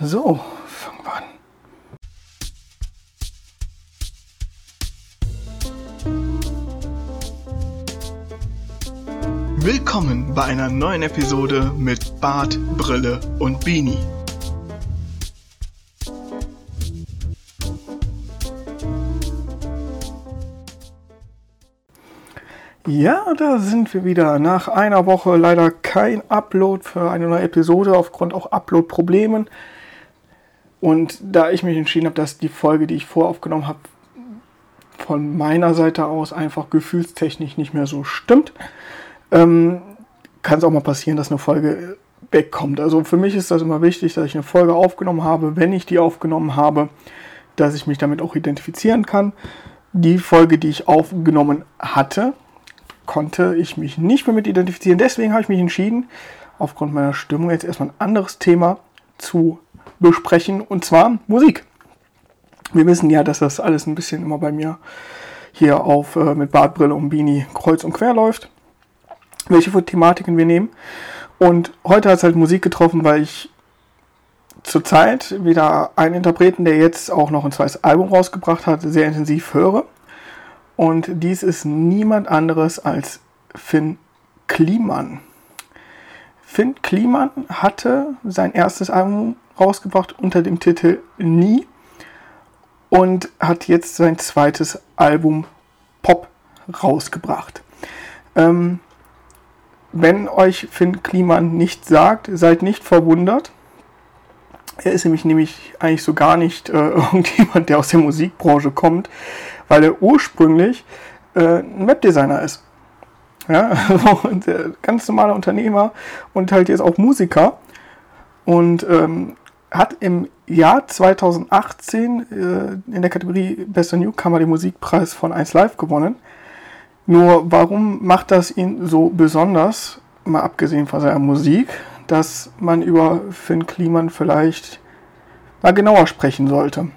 So, fangen wir an. Willkommen bei einer neuen Episode mit Bart, Brille und Beanie. Ja, da sind wir wieder. Nach einer Woche leider kein Upload für eine neue Episode aufgrund auch Upload-Problemen. Und da ich mich entschieden habe, dass die Folge, die ich voraufgenommen habe, von meiner Seite aus einfach gefühlstechnisch nicht mehr so stimmt, ähm, kann es auch mal passieren, dass eine Folge wegkommt. Also für mich ist das immer wichtig, dass ich eine Folge aufgenommen habe, wenn ich die aufgenommen habe, dass ich mich damit auch identifizieren kann. Die Folge, die ich aufgenommen hatte, konnte ich mich nicht mehr mit identifizieren. Deswegen habe ich mich entschieden, aufgrund meiner Stimmung jetzt erstmal ein anderes Thema zu besprechen, und zwar Musik. Wir wissen ja, dass das alles ein bisschen immer bei mir hier auf äh, mit Bartbrille und Beanie kreuz und quer läuft, welche für Thematiken wir nehmen. Und heute hat es halt Musik getroffen, weil ich zurzeit wieder einen Interpreten, der jetzt auch noch ein zweites Album rausgebracht hat, sehr intensiv höre. Und dies ist niemand anderes als Finn Kliman. Finn Kliman hatte sein erstes Album rausgebracht unter dem Titel Nie und hat jetzt sein zweites Album Pop rausgebracht. Ähm, wenn euch Finn Kliman nicht sagt, seid nicht verwundert. Er ist nämlich, nämlich eigentlich so gar nicht äh, irgendjemand, der aus der Musikbranche kommt, weil er ursprünglich äh, ein Webdesigner ist. Ja, also ein ganz normaler Unternehmer und halt jetzt auch Musiker. Und ähm, hat im Jahr 2018 äh, in der Kategorie Bester Newcomer den Musikpreis von 1 Live gewonnen. Nur warum macht das ihn so besonders, mal abgesehen von seiner Musik, dass man über Finn Kliman vielleicht mal genauer sprechen sollte?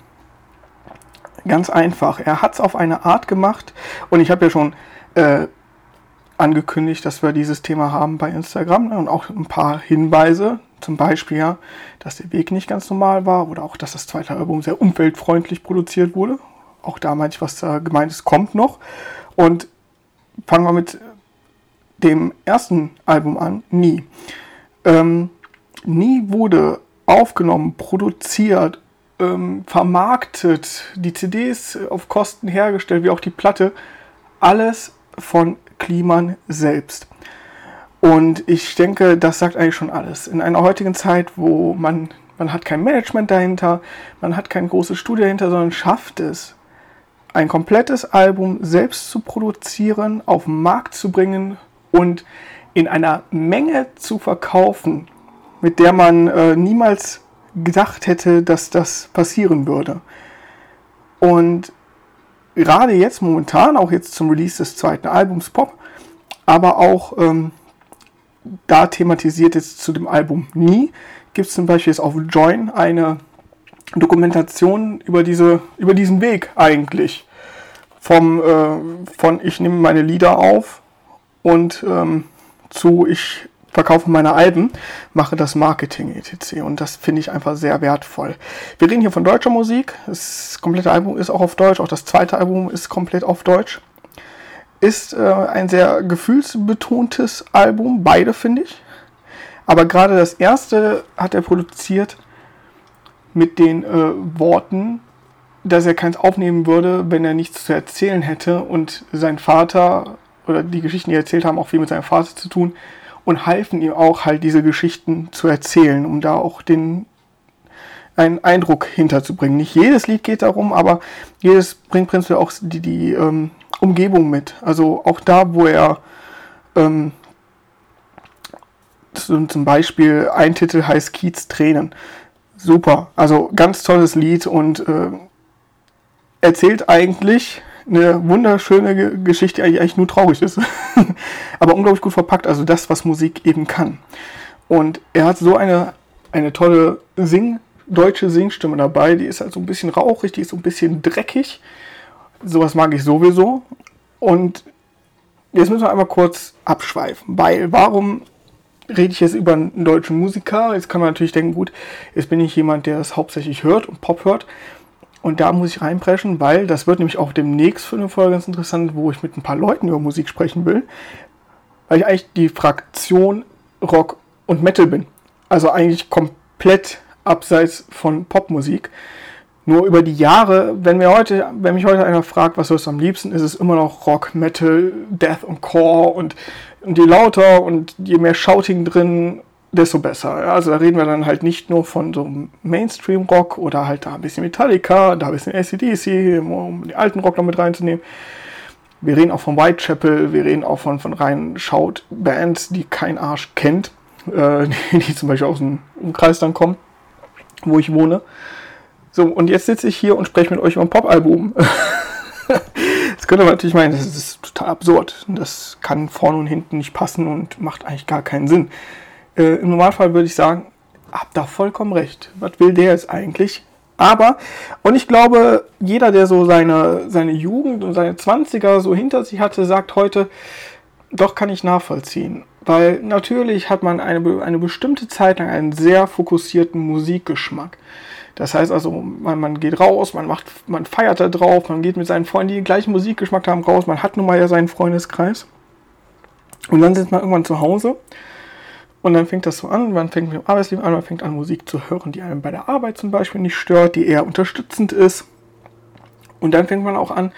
Ganz einfach. Er hat es auf eine Art gemacht und ich habe ja schon äh, angekündigt, dass wir dieses Thema haben bei Instagram ne, und auch ein paar Hinweise. Zum Beispiel, ja, dass der Weg nicht ganz normal war oder auch, dass das zweite Album sehr umweltfreundlich produziert wurde. Auch da meinte ich, was da gemeint ist, kommt noch. Und fangen wir mit dem ersten Album an, Nie. Ähm, Nie wurde aufgenommen, produziert ähm, vermarktet, die CDs auf Kosten hergestellt, wie auch die Platte, alles von Kliman selbst. Und ich denke, das sagt eigentlich schon alles. In einer heutigen Zeit, wo man, man hat kein Management dahinter, man hat kein großes Studio dahinter, sondern schafft es, ein komplettes Album selbst zu produzieren, auf den Markt zu bringen und in einer Menge zu verkaufen, mit der man äh, niemals gedacht hätte, dass das passieren würde. Und gerade jetzt momentan, auch jetzt zum Release des zweiten Albums Pop, aber auch ähm, da thematisiert jetzt zu dem Album Nie, gibt es zum Beispiel jetzt auf Join eine Dokumentation über, diese, über diesen Weg eigentlich. Vom, äh, von ich nehme meine Lieder auf und ähm, zu ich verkaufe meine Alben, mache das Marketing etc. Und das finde ich einfach sehr wertvoll. Wir reden hier von deutscher Musik. Das komplette Album ist auch auf Deutsch. Auch das zweite Album ist komplett auf Deutsch. Ist äh, ein sehr gefühlsbetontes Album. Beide finde ich. Aber gerade das erste hat er produziert mit den äh, Worten, dass er keins aufnehmen würde, wenn er nichts zu erzählen hätte und sein Vater oder die Geschichten, die er erzählt haben, auch viel mit seinem Vater zu tun und halfen ihm auch halt diese Geschichten zu erzählen, um da auch den einen Eindruck hinterzubringen. Nicht jedes Lied geht darum, aber jedes bringt prinzipiell auch die, die ähm, Umgebung mit. Also auch da, wo er ähm, zum Beispiel ein Titel heißt Kiez Tränen. Super, also ganz tolles Lied und äh, erzählt eigentlich eine wunderschöne Geschichte, die eigentlich nur traurig ist, aber unglaublich gut verpackt. Also das, was Musik eben kann. Und er hat so eine, eine tolle Sing, deutsche Singstimme dabei. Die ist halt so ein bisschen rauchig, die ist so ein bisschen dreckig. Sowas mag ich sowieso. Und jetzt müssen wir einmal kurz abschweifen, weil warum rede ich jetzt über einen deutschen Musiker? Jetzt kann man natürlich denken, gut, jetzt bin ich jemand, der es hauptsächlich hört und Pop hört. Und da muss ich reinpreschen, weil das wird nämlich auch demnächst für eine Folge ganz interessant, wo ich mit ein paar Leuten über Musik sprechen will. Weil ich eigentlich die Fraktion Rock und Metal bin. Also eigentlich komplett abseits von Popmusik. Nur über die Jahre, wenn mir heute, wenn mich heute einer fragt, was hörst du am liebsten, ist es immer noch Rock, Metal, Death und Core und, und je lauter und je mehr Shouting drin, desto besser. Also da reden wir dann halt nicht nur von so Mainstream-Rock oder halt da ein bisschen Metallica, da ein bisschen ACDC, um den alten Rock noch mit reinzunehmen. Wir reden auch von Whitechapel, wir reden auch von, von rein Shout-Bands, die kein Arsch kennt, äh, die, die, zum Beispiel aus dem Umkreis dann kommen, wo ich wohne. So, und jetzt sitze ich hier und spreche mit euch über ein Pop-Album. das könnte man natürlich meinen, das ist total absurd. Das kann vorne und hinten nicht passen und macht eigentlich gar keinen Sinn. Äh, Im Normalfall würde ich sagen, habt da vollkommen recht. Was will der jetzt eigentlich? Aber, und ich glaube, jeder, der so seine, seine Jugend und seine 20er so hinter sich hatte, sagt heute, doch kann ich nachvollziehen. Weil natürlich hat man eine, eine bestimmte Zeit lang einen sehr fokussierten Musikgeschmack. Das heißt also, man, man geht raus, man macht, man feiert da drauf, man geht mit seinen Freunden, die den gleichen Musikgeschmack haben, raus, man hat nun mal ja seinen Freundeskreis. Und dann sitzt man irgendwann zu Hause und dann fängt das so an, man fängt mit dem Arbeitsleben an, man fängt an Musik zu hören, die einem bei der Arbeit zum Beispiel nicht stört, die eher unterstützend ist. Und dann fängt man auch an,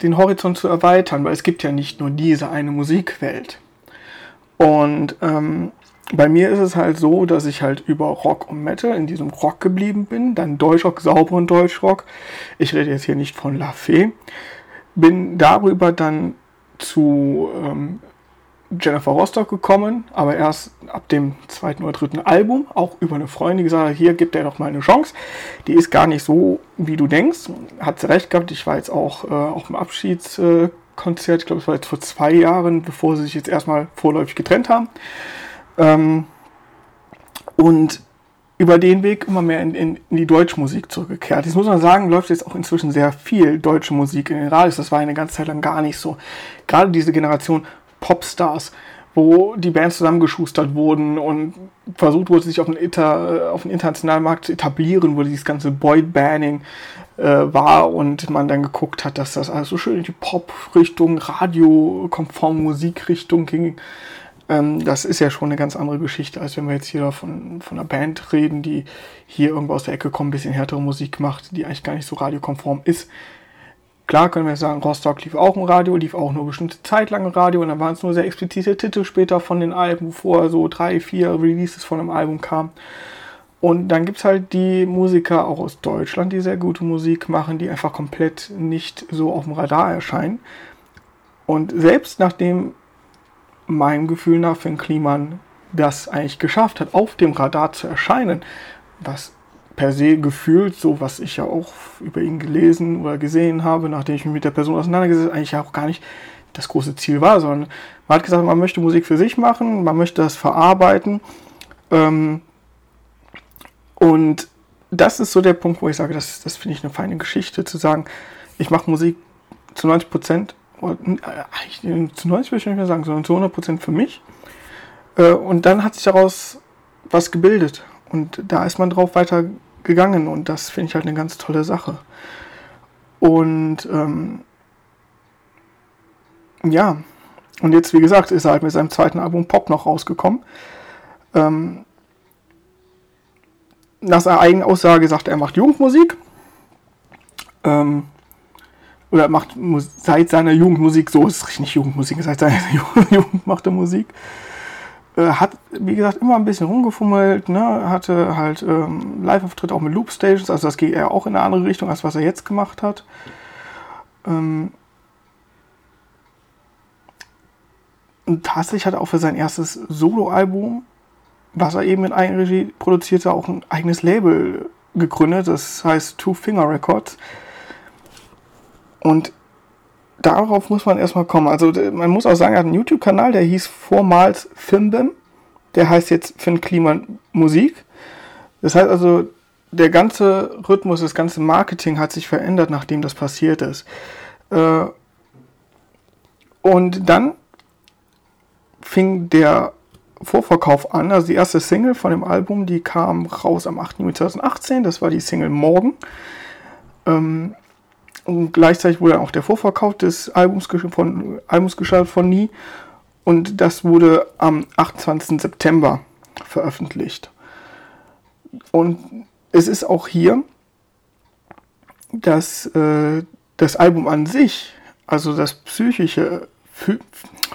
den Horizont zu erweitern, weil es gibt ja nicht nur diese eine Musikwelt. Und ähm, bei mir ist es halt so, dass ich halt über Rock und Metal in diesem Rock geblieben bin, dann Deutschrock, sauberen Deutschrock. Ich rede jetzt hier nicht von La Fee. Bin darüber dann zu ähm, Jennifer Rostock gekommen, aber erst ab dem zweiten oder dritten Album, auch über eine Freundin, die gesagt hat, hier gibt er doch mal eine Chance. Die ist gar nicht so, wie du denkst. Hat sie recht gehabt. Ich war jetzt auch äh, auf dem Abschiedskonzert, ich glaube, es war jetzt vor zwei Jahren, bevor sie sich jetzt erstmal vorläufig getrennt haben. Ähm, und über den Weg immer mehr in, in, in die deutsche Musik zurückgekehrt. Jetzt muss man sagen, läuft jetzt auch inzwischen sehr viel deutsche Musik in den Radios. Das war eine ganze Zeit lang gar nicht so. Gerade diese Generation Popstars, wo die Bands zusammengeschustert wurden und versucht wurde, sich auf den, Inter, auf den internationalen Markt zu etablieren, wo dieses ganze Boy-Banning äh, war und man dann geguckt hat, dass das alles so schön in die Pop-Richtung, Radio-konform Musikrichtung ging. Ähm, das ist ja schon eine ganz andere Geschichte, als wenn wir jetzt hier von, von einer Band reden, die hier irgendwo aus der Ecke kommt, ein bisschen härtere Musik macht, die eigentlich gar nicht so radiokonform ist. Klar können wir sagen, Rostock lief auch im Radio, lief auch nur bestimmte Zeit lang im Radio und dann waren es nur sehr explizite Titel später von den Alben, bevor so drei, vier Releases von einem Album kamen. Und dann gibt es halt die Musiker auch aus Deutschland, die sehr gute Musik machen, die einfach komplett nicht so auf dem Radar erscheinen. Und selbst nachdem meinem Gefühl nach Finn Kliman das eigentlich geschafft hat, auf dem Radar zu erscheinen, was per se gefühlt, so was ich ja auch über ihn gelesen oder gesehen habe, nachdem ich mich mit der Person auseinandergesetzt habe, eigentlich auch gar nicht das große Ziel war, sondern man hat gesagt, man möchte Musik für sich machen, man möchte das verarbeiten. Ähm, und das ist so der Punkt, wo ich sage, das, das finde ich eine feine Geschichte, zu sagen, ich mache Musik zu 90 Prozent, äh, zu 90 würde ich nicht mehr sagen, sondern zu 100 Prozent für mich. Äh, und dann hat sich daraus was gebildet. Und da ist man drauf weiter gegangen und das finde ich halt eine ganz tolle Sache. Und ähm, ja, und jetzt, wie gesagt, ist er halt mit seinem zweiten Album Pop noch rausgekommen. Ähm, nach seiner eigenen Aussage sagt er, er macht Jugendmusik. Ähm, oder macht seit seiner Jugendmusik, so ist es nicht Jugendmusik, seit seiner Jugend macht er Musik. Äh, hat, wie gesagt, immer ein bisschen rumgefummelt, ne? hatte halt ähm, Live-Auftritte auch mit Loop-Stations, also das geht eher auch in eine andere Richtung, als was er jetzt gemacht hat. Ähm und tatsächlich hat er auch für sein erstes Solo-Album, was er eben in Eigenregie produzierte, auch ein eigenes Label gegründet, das heißt Two Finger Records. Und darauf muss man erstmal kommen. Also man muss auch sagen, er hat einen YouTube-Kanal, der hieß vormals Fimbim. Der heißt jetzt Finn Kliman Musik. Das heißt also, der ganze Rhythmus, das ganze Marketing hat sich verändert, nachdem das passiert ist. Äh, und dann fing der Vorverkauf an. Also die erste Single von dem Album, die kam raus am 8. Juni 2018. Das war die Single Morgen. Ähm, und gleichzeitig wurde auch der Vorverkauf des Albums, von, Albums gestartet von Nie. Und das wurde am 28. September veröffentlicht. Und es ist auch hier, dass äh, das Album an sich, also das psychische,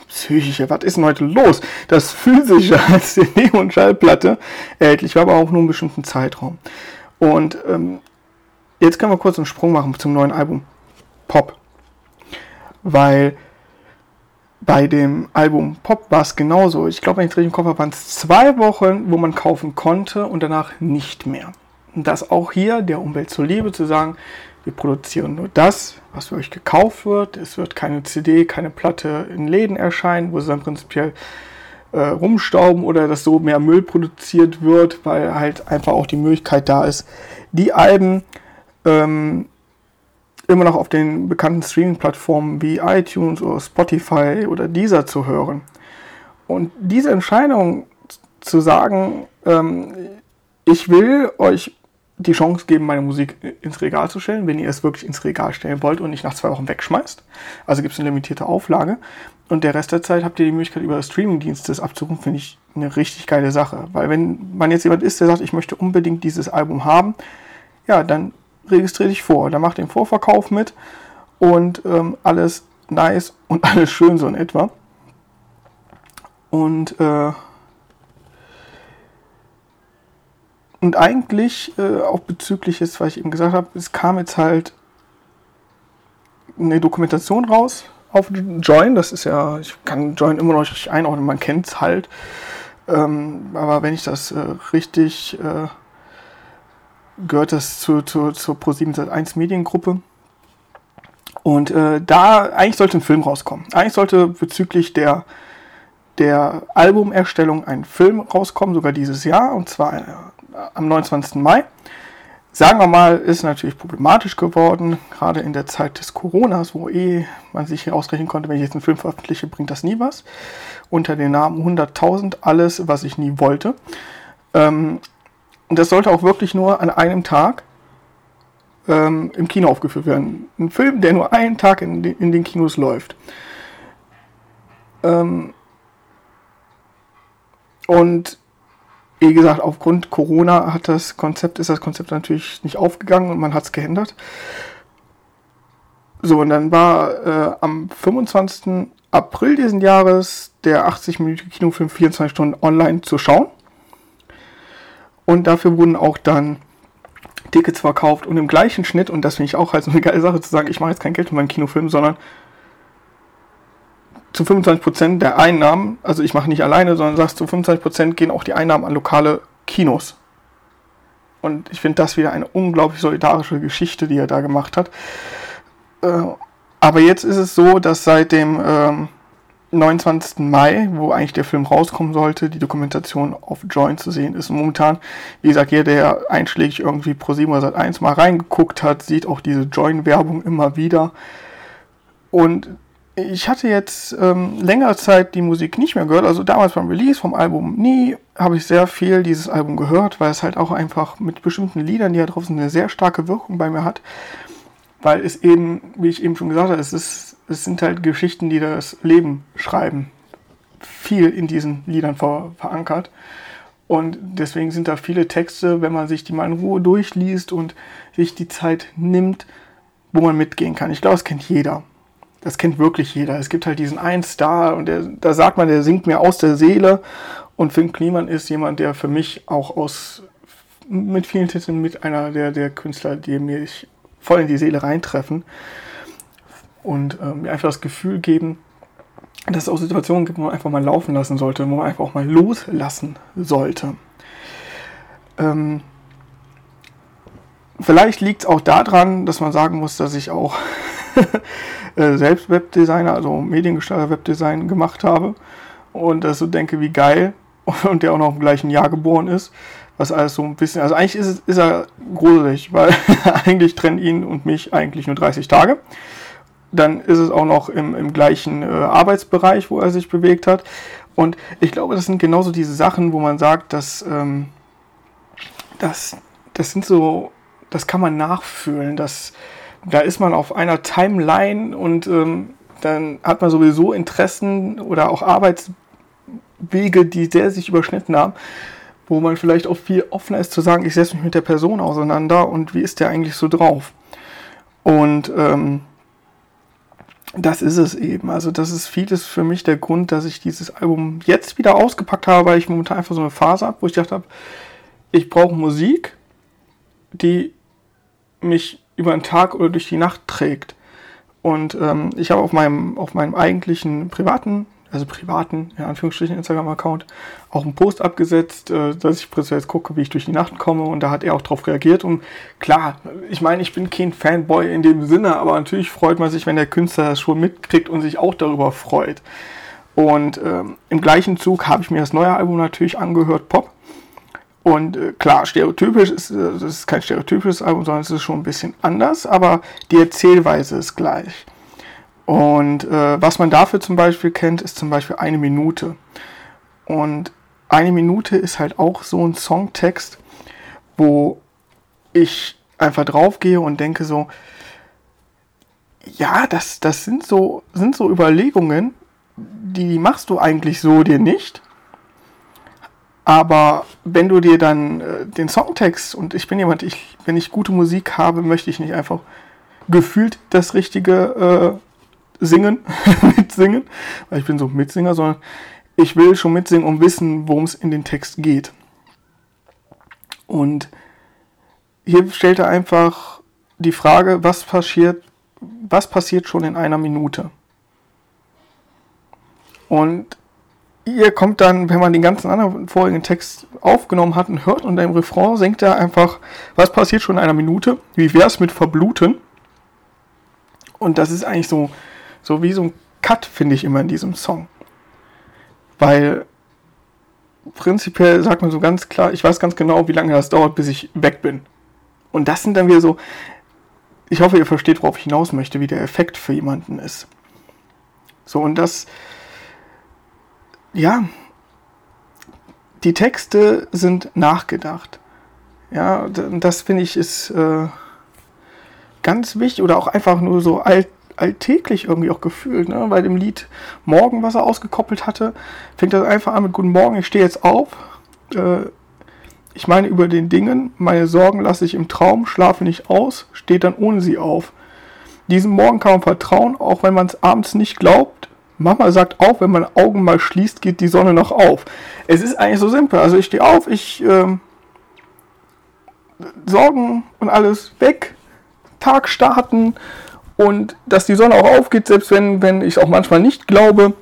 psychische, was ist denn heute los? Das physische als CD und Schallplatte erhältlich war, aber auch nur einen bestimmten Zeitraum. Und ähm, jetzt können wir kurz einen Sprung machen zum neuen Album Pop. Weil bei dem Album Pop war es genauso. Ich glaube, wenn ich es richtig im Kopf habe, waren es zwei Wochen, wo man kaufen konnte und danach nicht mehr. Und das auch hier der Umwelt zuliebe zu sagen, wir produzieren nur das, was für euch gekauft wird. Es wird keine CD, keine Platte in Läden erscheinen, wo sie dann prinzipiell äh, rumstauben oder dass so mehr Müll produziert wird, weil halt einfach auch die Möglichkeit da ist, die Alben ähm, immer noch auf den bekannten Streaming-Plattformen wie iTunes oder Spotify oder Deezer zu hören. Und diese Entscheidung zu sagen, ähm, ich will euch die Chance geben, meine Musik ins Regal zu stellen, wenn ihr es wirklich ins Regal stellen wollt und nicht nach zwei Wochen wegschmeißt. Also gibt es eine limitierte Auflage. Und der Rest der Zeit habt ihr die Möglichkeit, über Streaming-Dienste das abzurufen, finde ich eine richtig geile Sache. Weil wenn man jetzt jemand ist, der sagt, ich möchte unbedingt dieses Album haben, ja, dann registriere dich vor. Dann mach den Vorverkauf mit und ähm, alles nice und alles schön so in etwa. Und, äh, und eigentlich äh, auch bezüglich jetzt, was ich eben gesagt habe, es kam jetzt halt eine Dokumentation raus auf Join. Das ist ja, ich kann Join immer noch nicht einordnen, man kennt es halt. Ähm, aber wenn ich das äh, richtig äh, gehört das zu, zu, zur Pro7 Mediengruppe. Und äh, da eigentlich sollte ein Film rauskommen. Eigentlich sollte bezüglich der, der Albumerstellung ein Film rauskommen, sogar dieses Jahr, und zwar äh, am 29. Mai. Sagen wir mal, ist natürlich problematisch geworden, gerade in der Zeit des Coronas, wo eh man sich ausrechnen konnte, wenn ich jetzt einen Film veröffentliche, bringt das nie was. Unter dem Namen 100.000, alles, was ich nie wollte. Ähm, und das sollte auch wirklich nur an einem Tag ähm, im Kino aufgeführt werden. Ein Film, der nur einen Tag in, in den Kinos läuft. Ähm und wie gesagt, aufgrund Corona hat das Konzept, ist das Konzept natürlich nicht aufgegangen und man hat es geändert. So, und dann war äh, am 25. April diesen Jahres der 80-minütige Kinofilm 24 Stunden online zu schauen. Und dafür wurden auch dann Tickets verkauft und im gleichen Schnitt, und das finde ich auch halt so eine geile Sache zu sagen, ich mache jetzt kein Geld für meinen Kinofilm, sondern zu 25% der Einnahmen, also ich mache nicht alleine, sondern sagst zu 25% gehen auch die Einnahmen an lokale Kinos. Und ich finde das wieder eine unglaublich solidarische Geschichte, die er da gemacht hat. Äh, aber jetzt ist es so, dass seit dem ähm, 29. Mai, wo eigentlich der Film rauskommen sollte, die Dokumentation auf Join zu sehen ist. Und momentan, wie gesagt, jeder, der einschlägig irgendwie Pro 7 oder Sat 1 mal reingeguckt hat, sieht auch diese Join-Werbung immer wieder. Und ich hatte jetzt ähm, längere Zeit die Musik nicht mehr gehört. Also damals beim Release vom Album nie habe ich sehr viel dieses Album gehört, weil es halt auch einfach mit bestimmten Liedern, die da drauf sind, eine sehr starke Wirkung bei mir hat. Weil es eben, wie ich eben schon gesagt habe, es ist es sind halt Geschichten, die das Leben schreiben. Viel in diesen Liedern ver verankert. Und deswegen sind da viele Texte, wenn man sich die mal in Ruhe durchliest und sich die Zeit nimmt, wo man mitgehen kann. Ich glaube, das kennt jeder. Das kennt wirklich jeder. Es gibt halt diesen einen Star und der, da sagt man, der singt mir aus der Seele. Und Finn Kliman ist jemand, der für mich auch aus mit vielen Titeln mit einer der, der Künstler, die mich voll in die Seele reintreffen und ähm, mir einfach das Gefühl geben, dass es auch Situationen gibt, wo man einfach mal laufen lassen sollte, wo man einfach auch mal loslassen sollte. Ähm, vielleicht liegt es auch daran, dass man sagen muss, dass ich auch äh, selbst Webdesigner, also Mediengestalter Webdesign gemacht habe und dass so denke, wie geil und der auch noch im gleichen Jahr geboren ist, was alles so ein bisschen, also eigentlich ist, ist er gruselig, weil eigentlich trennen ihn und mich eigentlich nur 30 Tage dann ist es auch noch im, im gleichen äh, Arbeitsbereich, wo er sich bewegt hat. Und ich glaube, das sind genauso diese Sachen, wo man sagt, dass ähm, das, das sind so, das kann man nachfühlen, dass da ist man auf einer Timeline und ähm, dann hat man sowieso Interessen oder auch Arbeitswege, die sehr sich überschnitten haben, wo man vielleicht auch viel offener ist zu sagen, ich setze mich mit der Person auseinander und wie ist der eigentlich so drauf. Und ähm, das ist es eben. Also das ist vieles für mich der Grund, dass ich dieses Album jetzt wieder ausgepackt habe, weil ich momentan einfach so eine Phase habe, wo ich gedacht habe, ich brauche Musik, die mich über den Tag oder durch die Nacht trägt. Und ähm, ich habe auf meinem, auf meinem eigentlichen privaten also privaten, in Anführungsstrichen, Instagram-Account, auch einen Post abgesetzt, äh, dass ich jetzt gucke, wie ich durch die Nacht komme und da hat er auch darauf reagiert und klar, ich meine, ich bin kein Fanboy in dem Sinne, aber natürlich freut man sich, wenn der Künstler das schon mitkriegt und sich auch darüber freut. Und ähm, im gleichen Zug habe ich mir das neue Album natürlich angehört, Pop. Und äh, klar, stereotypisch ist, äh, das ist kein stereotypisches Album, sondern es ist schon ein bisschen anders, aber die Erzählweise ist gleich. Und äh, was man dafür zum Beispiel kennt, ist zum Beispiel eine Minute. Und eine Minute ist halt auch so ein Songtext, wo ich einfach draufgehe und denke so, ja, das, das sind, so, sind so Überlegungen, die machst du eigentlich so dir nicht. Aber wenn du dir dann äh, den Songtext und ich bin jemand, ich, wenn ich gute Musik habe, möchte ich nicht einfach gefühlt das richtige äh, singen, mitsingen, weil ich bin so Mitsinger, sondern ich will schon mitsingen und wissen, worum es in den Text geht. Und hier stellt er einfach die Frage, was passiert, was passiert schon in einer Minute? Und ihr kommt dann, wenn man den ganzen anderen vorigen Text aufgenommen hat und hört und im Refrain singt er einfach, was passiert schon in einer Minute? Wie wäre es mit Verbluten? Und das ist eigentlich so so wie so ein Cut, finde ich immer in diesem Song. Weil prinzipiell sagt man so ganz klar, ich weiß ganz genau, wie lange das dauert, bis ich weg bin. Und das sind dann wieder so, ich hoffe, ihr versteht, worauf ich hinaus möchte, wie der Effekt für jemanden ist. So, und das, ja, die Texte sind nachgedacht. Ja, das finde ich ist äh, ganz wichtig oder auch einfach nur so alt, alltäglich irgendwie auch gefühlt. Ne? Bei dem Lied Morgen, was er ausgekoppelt hatte, fängt das einfach an mit Guten Morgen, ich stehe jetzt auf. Äh, ich meine über den Dingen, meine Sorgen lasse ich im Traum, schlafe nicht aus, steht dann ohne sie auf. Diesem Morgen kann man vertrauen, auch wenn man es abends nicht glaubt. Mama sagt auch, wenn man Augen mal schließt, geht die Sonne noch auf. Es ist eigentlich so simpel. Also ich stehe auf, ich ähm, Sorgen und alles weg, Tag starten, und dass die Sonne auch aufgeht, selbst wenn, wenn ich auch manchmal nicht glaube.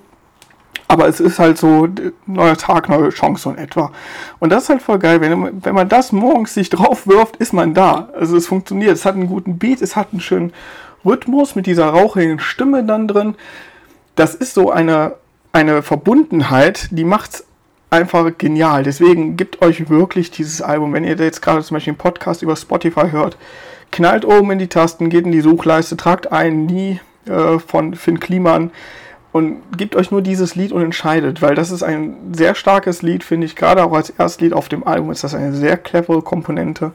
Aber es ist halt so, neuer Tag, neue Chance in etwa. Und das ist halt voll geil. Wenn, wenn man das morgens sich drauf wirft, ist man da. Also es funktioniert. Es hat einen guten Beat, es hat einen schönen Rhythmus mit dieser rauchigen Stimme dann drin. Das ist so eine, eine Verbundenheit, die macht's einfach genial. Deswegen gibt euch wirklich dieses Album, wenn ihr jetzt gerade zum Beispiel einen Podcast über Spotify hört, knallt oben in die Tasten, geht in die Suchleiste, tragt ein Nie äh, von Finn Kliman und gebt euch nur dieses Lied und entscheidet, weil das ist ein sehr starkes Lied, finde ich. Gerade auch als Erstlied auf dem Album ist das eine sehr clevere Komponente.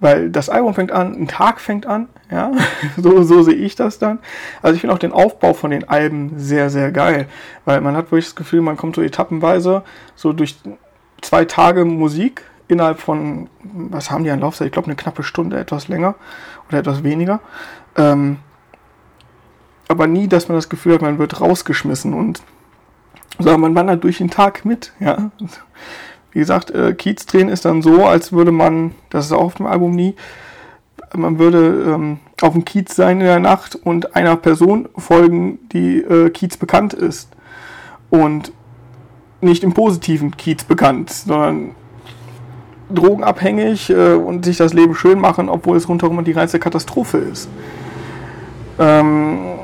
Weil das Album fängt an, ein Tag fängt an, ja, so, so sehe ich das dann. Also ich finde auch den Aufbau von den Alben sehr, sehr geil, weil man hat wirklich das Gefühl, man kommt so etappenweise so durch zwei Tage Musik innerhalb von, was haben die an Laufzeit? Ich glaube, eine knappe Stunde, etwas länger oder etwas weniger. Ähm, aber nie, dass man das Gefühl hat, man wird rausgeschmissen und sondern man wandert durch den Tag mit. Ja. Wie gesagt, äh, Kiez drehen ist dann so, als würde man, das ist auch auf dem Album nie, man würde ähm, auf dem Kiez sein in der Nacht und einer Person folgen, die äh, Kiez bekannt ist. Und nicht im positiven Kiez bekannt, sondern drogenabhängig äh, und sich das Leben schön machen, obwohl es rundherum die reinste Katastrophe ist. Ähm,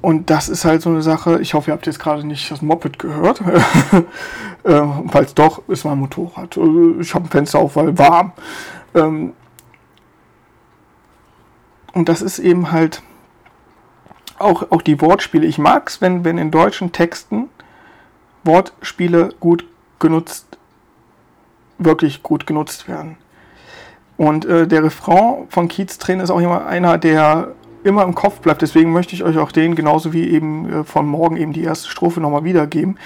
und das ist halt so eine Sache, ich hoffe, ihr habt jetzt gerade nicht das Moped gehört. äh, falls doch, ist mein Motorrad. Äh, ich habe ein Fenster auf, weil warm. Ähm, und das ist eben halt auch, auch die Wortspiele. Ich mag es, wenn, wenn in deutschen Texten Wortspiele gut genutzt, wirklich gut genutzt werden. Und äh, der Refrain von Keats Tränen ist auch immer einer, der immer im Kopf bleibt. Deswegen möchte ich euch auch den, genauso wie eben äh, von morgen eben die erste Strophe nochmal wiedergeben,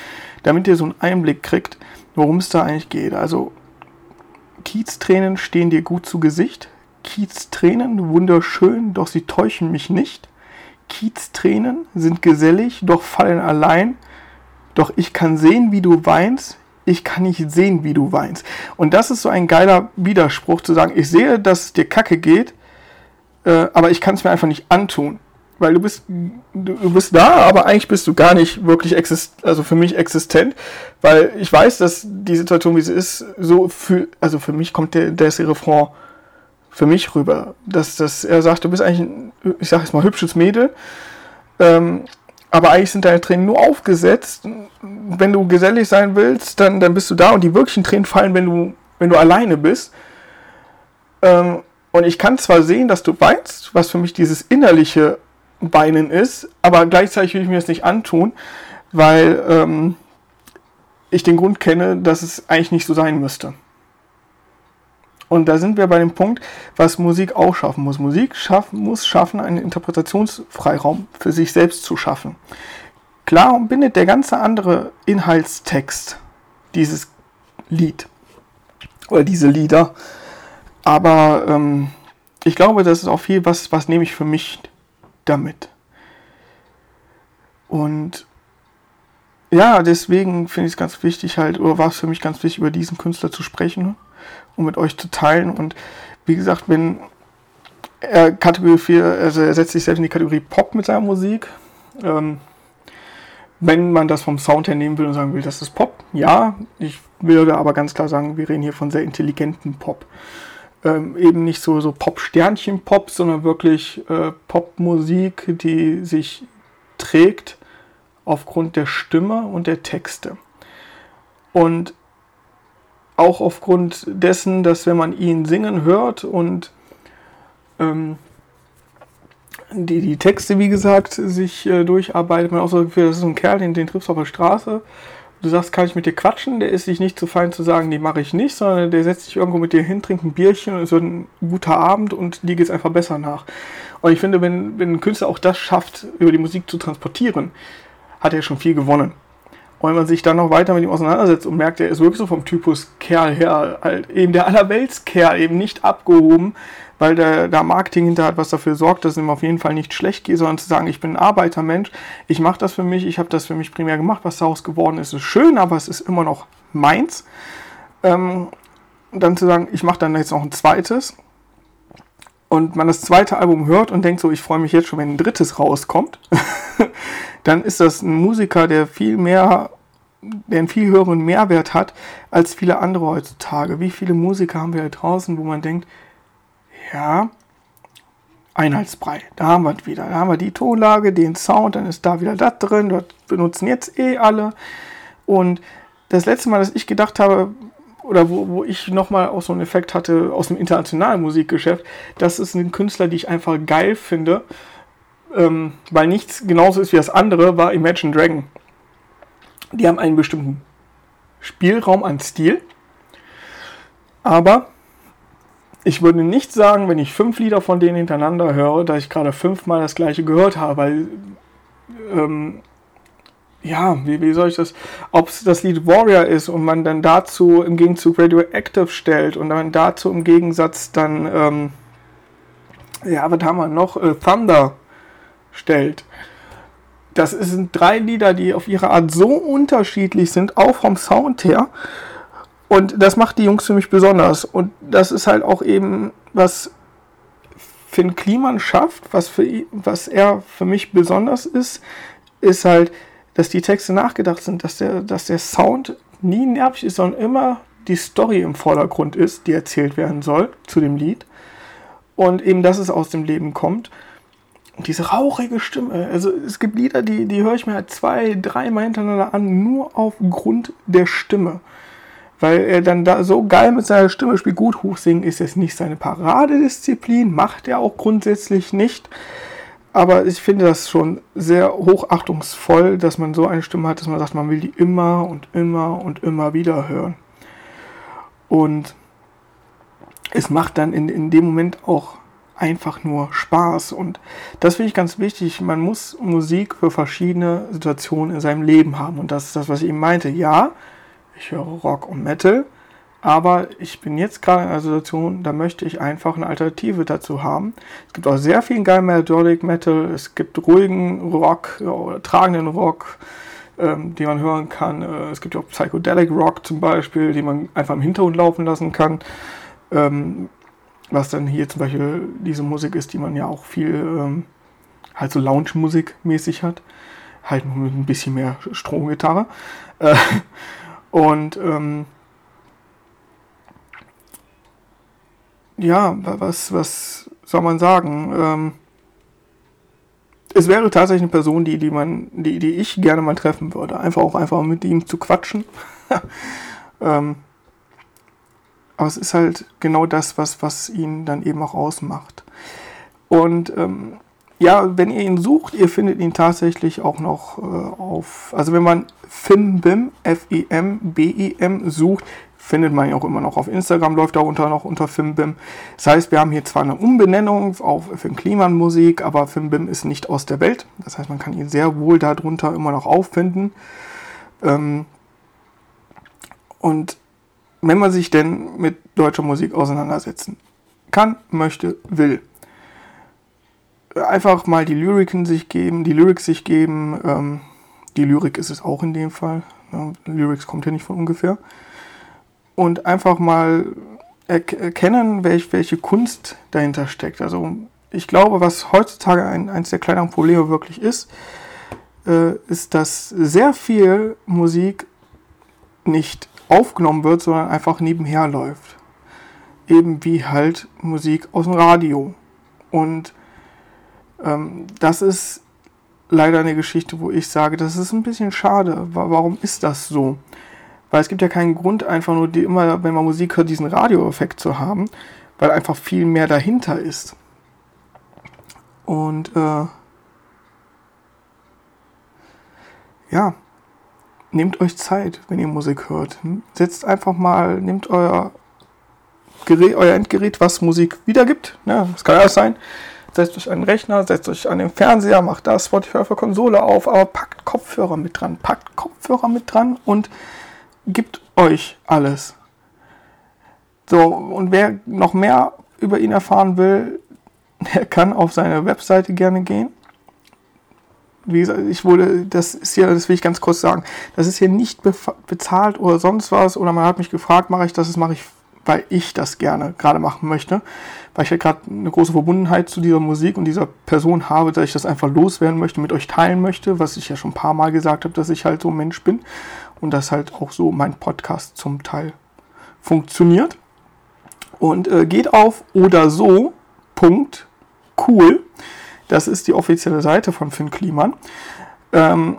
damit ihr so einen Einblick kriegt, worum es da eigentlich geht. Also Keats Tränen stehen dir gut zu Gesicht. Keats Tränen wunderschön, doch sie täuschen mich nicht. Keats Tränen sind gesellig, doch fallen allein. Doch ich kann sehen, wie du weinst. Ich kann nicht sehen, wie du weinst. Und das ist so ein geiler Widerspruch zu sagen, ich sehe, dass es dir kacke geht, äh, aber ich kann es mir einfach nicht antun. Weil du bist, du, bist da, aber eigentlich bist du gar nicht wirklich exist, also für mich existent, weil ich weiß, dass die Situation, wie sie ist, so für, also für mich kommt der, der Refrain für mich rüber. Dass, dass er sagt, du bist eigentlich ein, ich sag jetzt mal, hübsches Mädel, ähm, aber eigentlich sind deine Tränen nur aufgesetzt. Wenn du gesellig sein willst, dann, dann bist du da und die wirklichen Tränen fallen, wenn du, wenn du alleine bist. Ähm, und ich kann zwar sehen, dass du weinst, was für mich dieses innerliche Weinen ist, aber gleichzeitig will ich mir das nicht antun, weil ähm, ich den Grund kenne, dass es eigentlich nicht so sein müsste. Und da sind wir bei dem Punkt, was Musik auch schaffen muss. Musik schaffen, muss schaffen, einen Interpretationsfreiraum für sich selbst zu schaffen. Klar bindet der ganze andere Inhaltstext dieses Lied oder diese Lieder. Aber ähm, ich glaube, das ist auch viel, was, was nehme ich für mich damit. Und ja, deswegen finde ich es ganz wichtig halt, oder war es für mich ganz wichtig, über diesen Künstler zu sprechen um mit euch zu teilen. Und wie gesagt, wenn er Kategorie 4, also er setzt sich selbst in die Kategorie Pop mit seiner Musik. Ähm, wenn man das vom Sound her nehmen will und sagen will, das ist Pop, ja, ich würde aber ganz klar sagen, wir reden hier von sehr intelligenten Pop. Ähm, eben nicht so, so Pop-Sternchen-Pop, sondern wirklich äh, Popmusik, die sich trägt aufgrund der Stimme und der Texte. Und auch aufgrund dessen, dass wenn man ihn singen hört und ähm, die, die Texte, wie gesagt, sich äh, durcharbeitet, man auch so das ist ein Kerl, den, den triffst du auf der Straße. Du sagst, kann ich mit dir quatschen? Der ist sich nicht zu fein zu sagen, die mache ich nicht, sondern der setzt sich irgendwo mit dir hin, trinkt ein Bierchen und es wird ein guter Abend und dir geht es einfach besser nach. Und ich finde, wenn, wenn ein Künstler auch das schafft, über die Musik zu transportieren, hat er schon viel gewonnen. Und wenn man sich dann noch weiter mit ihm auseinandersetzt und merkt, er ist wirklich so vom Typus Kerl her, halt eben der Allerweltskerl, eben nicht abgehoben, weil der da Marketing hinter hat, was dafür sorgt, dass es ihm auf jeden Fall nicht schlecht geht, sondern zu sagen, ich bin ein Arbeitermensch, ich mache das für mich, ich habe das für mich primär gemacht, was daraus geworden ist, ist schön, aber es ist immer noch meins. Ähm, dann zu sagen, ich mache dann jetzt noch ein zweites und man das zweite Album hört und denkt so, ich freue mich jetzt schon, wenn ein drittes rauskommt. dann ist das ein Musiker, der viel mehr, der einen viel höheren Mehrwert hat als viele andere heutzutage. Wie viele Musiker haben wir da draußen, wo man denkt, ja, Einheitsbrei, da haben wir es wieder. Da haben wir die Tonlage, den Sound, dann ist da wieder das drin, das benutzen jetzt eh alle. Und das letzte Mal, dass ich gedacht habe, oder wo, wo ich nochmal auch so einen Effekt hatte aus dem internationalen Musikgeschäft, das ist ein Künstler, die ich einfach geil finde, ähm, weil nichts genauso ist wie das andere, war Imagine Dragon. Die haben einen bestimmten Spielraum an Stil, aber ich würde nicht sagen, wenn ich fünf Lieder von denen hintereinander höre, dass ich gerade fünfmal das gleiche gehört habe, weil ähm, ja, wie, wie soll ich das, ob es das Lied Warrior ist und man dann dazu im Gegenzug Radioactive stellt und dann dazu im Gegensatz dann, ähm, ja, was haben wir noch, äh, Thunder stellt. Das sind drei Lieder, die auf ihre Art so unterschiedlich sind, auch vom Sound her. Und das macht die Jungs für mich besonders. Und das ist halt auch eben, was Finn Kliman schafft, was, für, was er für mich besonders ist, ist halt, dass die Texte nachgedacht sind, dass der, dass der Sound nie nervig ist, sondern immer die Story im Vordergrund ist, die erzählt werden soll zu dem Lied. Und eben, dass es aus dem Leben kommt. Und diese rauchige Stimme. Also es gibt Lieder, die, die höre ich mir halt zwei, dreimal hintereinander an, nur aufgrund der Stimme. Weil er dann da so geil mit seiner Stimme spielt. Gut, hochsingen ist jetzt nicht seine Paradedisziplin, macht er auch grundsätzlich nicht. Aber ich finde das schon sehr hochachtungsvoll, dass man so eine Stimme hat, dass man sagt, man will die immer und immer und immer wieder hören. Und es macht dann in, in dem Moment auch einfach nur Spaß. Und das finde ich ganz wichtig. Man muss Musik für verschiedene Situationen in seinem Leben haben. Und das ist das, was ich eben meinte. Ja, ich höre Rock und Metal, aber ich bin jetzt gerade in einer Situation, da möchte ich einfach eine Alternative dazu haben. Es gibt auch sehr viel geil Melodic Metal, es gibt ruhigen Rock oder tragenden Rock, ähm, den man hören kann. Äh, es gibt auch Psychedelic Rock zum Beispiel, den man einfach im Hintergrund laufen lassen kann. Ähm, was dann hier zum Beispiel diese Musik ist, die man ja auch viel ähm, halt so Lounge-Musik mäßig hat. Halt nur mit ein bisschen mehr Stromgitarre. Äh, und ähm, ja, was, was soll man sagen? Ähm, es wäre tatsächlich eine Person, die, die, man, die, die ich gerne mal treffen würde. Einfach auch einfach mit ihm zu quatschen. ähm, aber es ist halt genau das, was, was ihn dann eben auch ausmacht. Und ähm, ja, wenn ihr ihn sucht, ihr findet ihn tatsächlich auch noch äh, auf, also wenn man Fimbim, F-I-M-B-I-M sucht, findet man ihn auch immer noch auf Instagram, läuft darunter noch unter Fimbim. Das heißt, wir haben hier zwar eine Umbenennung auf Kliman Musik, aber Fimbim ist nicht aus der Welt. Das heißt, man kann ihn sehr wohl darunter immer noch auffinden. Ähm, und wenn man sich denn mit deutscher Musik auseinandersetzen kann, möchte, will, einfach mal die Lyriken sich geben, die Lyrics sich geben. Ähm, die Lyrik ist es auch in dem Fall. Ja, Lyrics kommt ja nicht von ungefähr. Und einfach mal erkennen, welch, welche Kunst dahinter steckt. Also ich glaube, was heutzutage ein, eines der kleineren Probleme wirklich ist, äh, ist, dass sehr viel Musik nicht aufgenommen wird, sondern einfach nebenher läuft. Eben wie halt Musik aus dem Radio. Und ähm, das ist leider eine Geschichte, wo ich sage, das ist ein bisschen schade. Warum ist das so? Weil es gibt ja keinen Grund, einfach nur die, immer, wenn man Musik hört, diesen Radioeffekt zu haben, weil einfach viel mehr dahinter ist. Und äh, ja, nehmt euch Zeit, wenn ihr Musik hört. Setzt einfach mal, nehmt euer Gerät, euer Endgerät, was Musik wiedergibt. Ne? Das kann alles sein. Setzt euch an den Rechner, setzt euch an den Fernseher, macht da Spotify für Konsole auf, aber packt Kopfhörer mit dran. Packt Kopfhörer mit dran und gibt euch alles. So, und wer noch mehr über ihn erfahren will, der kann auf seine Webseite gerne gehen. Wie gesagt, ich wurde, das ist hier, das will ich ganz kurz sagen, das ist hier nicht bezahlt oder sonst was, oder man hat mich gefragt, mache ich das, das mache ich, weil ich das gerne gerade machen möchte, weil ich ja gerade eine große Verbundenheit zu dieser Musik und dieser Person habe, dass ich das einfach loswerden möchte, mit euch teilen möchte, was ich ja schon ein paar Mal gesagt habe, dass ich halt so ein Mensch bin und dass halt auch so mein Podcast zum Teil funktioniert. Und äh, geht auf oder so, cool. Das ist die offizielle Seite von Finn Kliman. Ähm,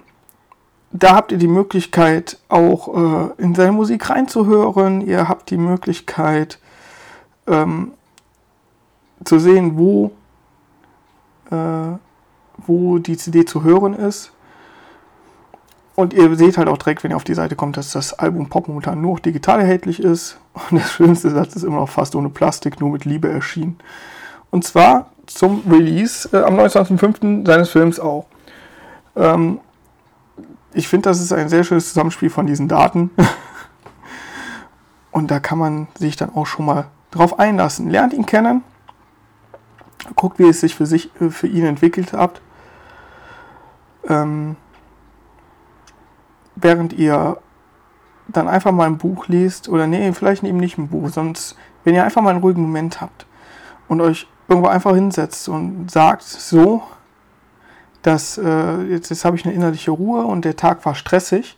da habt ihr die Möglichkeit, auch äh, in seine Musik reinzuhören. Ihr habt die Möglichkeit ähm, zu sehen, wo, äh, wo die CD zu hören ist. Und ihr seht halt auch direkt, wenn ihr auf die Seite kommt, dass das Album Pop momentan nur digital erhältlich ist. Und der schönste Satz ist immer noch fast ohne Plastik, nur mit Liebe erschienen. Und zwar zum Release äh, am 29.05. seines Films auch. Ähm, ich finde, das ist ein sehr schönes Zusammenspiel von diesen Daten. Und da kann man sich dann auch schon mal drauf einlassen. Lernt ihn kennen. Guckt, wie es sich für, sich, äh, für ihn entwickelt hat. Ähm, während ihr dann einfach mal ein Buch liest, oder nee, vielleicht eben nicht ein Buch, sonst, wenn ihr einfach mal einen ruhigen Moment habt und euch irgendwo einfach hinsetzt und sagt so, dass äh, jetzt, jetzt habe ich eine innerliche Ruhe und der Tag war stressig.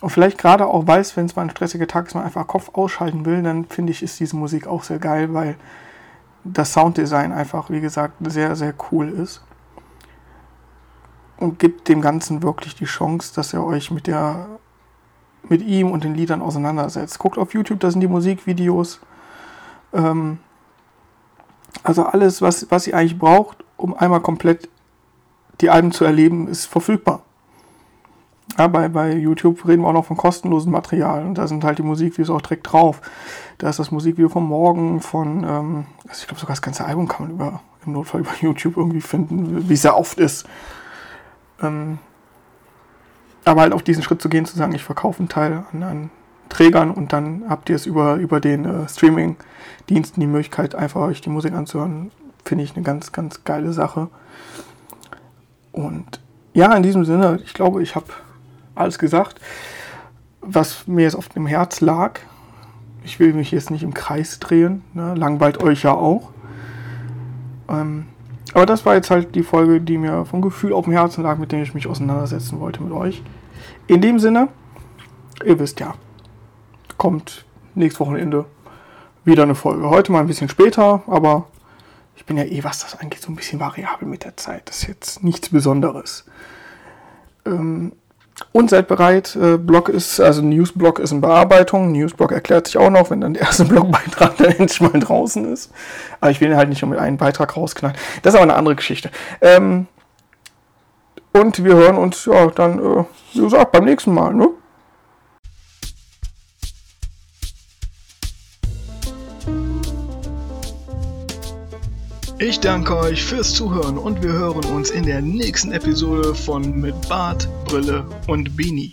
Und vielleicht gerade auch, weil es, wenn es mal ein stressiger Tag ist, man einfach Kopf ausschalten will, dann finde ich, ist diese Musik auch sehr geil, weil das Sounddesign einfach, wie gesagt, sehr, sehr cool ist. Und gibt dem Ganzen wirklich die Chance, dass ihr euch mit der mit ihm und den Liedern auseinandersetzt. Guckt auf YouTube, da sind die Musikvideos. Ähm, also alles, was, was ihr eigentlich braucht, um einmal komplett die Alben zu erleben, ist verfügbar. Ja, bei, bei YouTube reden wir auch noch von kostenlosem Material da sind halt die Musikvideos auch direkt drauf. Da ist das Musikvideo von morgen, von, ähm, also ich glaube sogar das ganze Album kann man über, im Notfall über YouTube irgendwie finden, wie es ja oft ist. Ähm, aber halt auf diesen Schritt zu gehen, zu sagen, ich verkaufe einen Teil an, an Trägern und dann habt ihr es über, über den äh, Streaming-Diensten die Möglichkeit, einfach euch die Musik anzuhören, finde ich eine ganz, ganz geile Sache. Und ja, in diesem Sinne, ich glaube, ich habe alles gesagt, was mir jetzt auf dem Herz lag. Ich will mich jetzt nicht im Kreis drehen, ne? langweilt euch ja auch. Ähm, aber das war jetzt halt die Folge, die mir vom Gefühl auf dem Herzen lag, mit dem ich mich auseinandersetzen wollte mit euch. In dem Sinne, ihr wisst ja, kommt nächstes Wochenende wieder eine Folge. Heute mal ein bisschen später, aber ich bin ja eh, was das angeht, so ein bisschen variabel mit der Zeit. Das ist jetzt nichts Besonderes. Ähm, und seid bereit, äh, Blog ist, also Newsblog ist in Bearbeitung. Newsblog erklärt sich auch noch, wenn dann der erste Blogbeitrag dann endlich mal draußen ist. Aber ich will ihn halt nicht nur mit einem Beitrag rausknallen. Das ist aber eine andere Geschichte. Ähm, und wir hören uns, ja, dann, äh, wie gesagt, beim nächsten Mal, ne? Ich danke euch fürs Zuhören und wir hören uns in der nächsten Episode von Mit Bart, Brille und Beanie.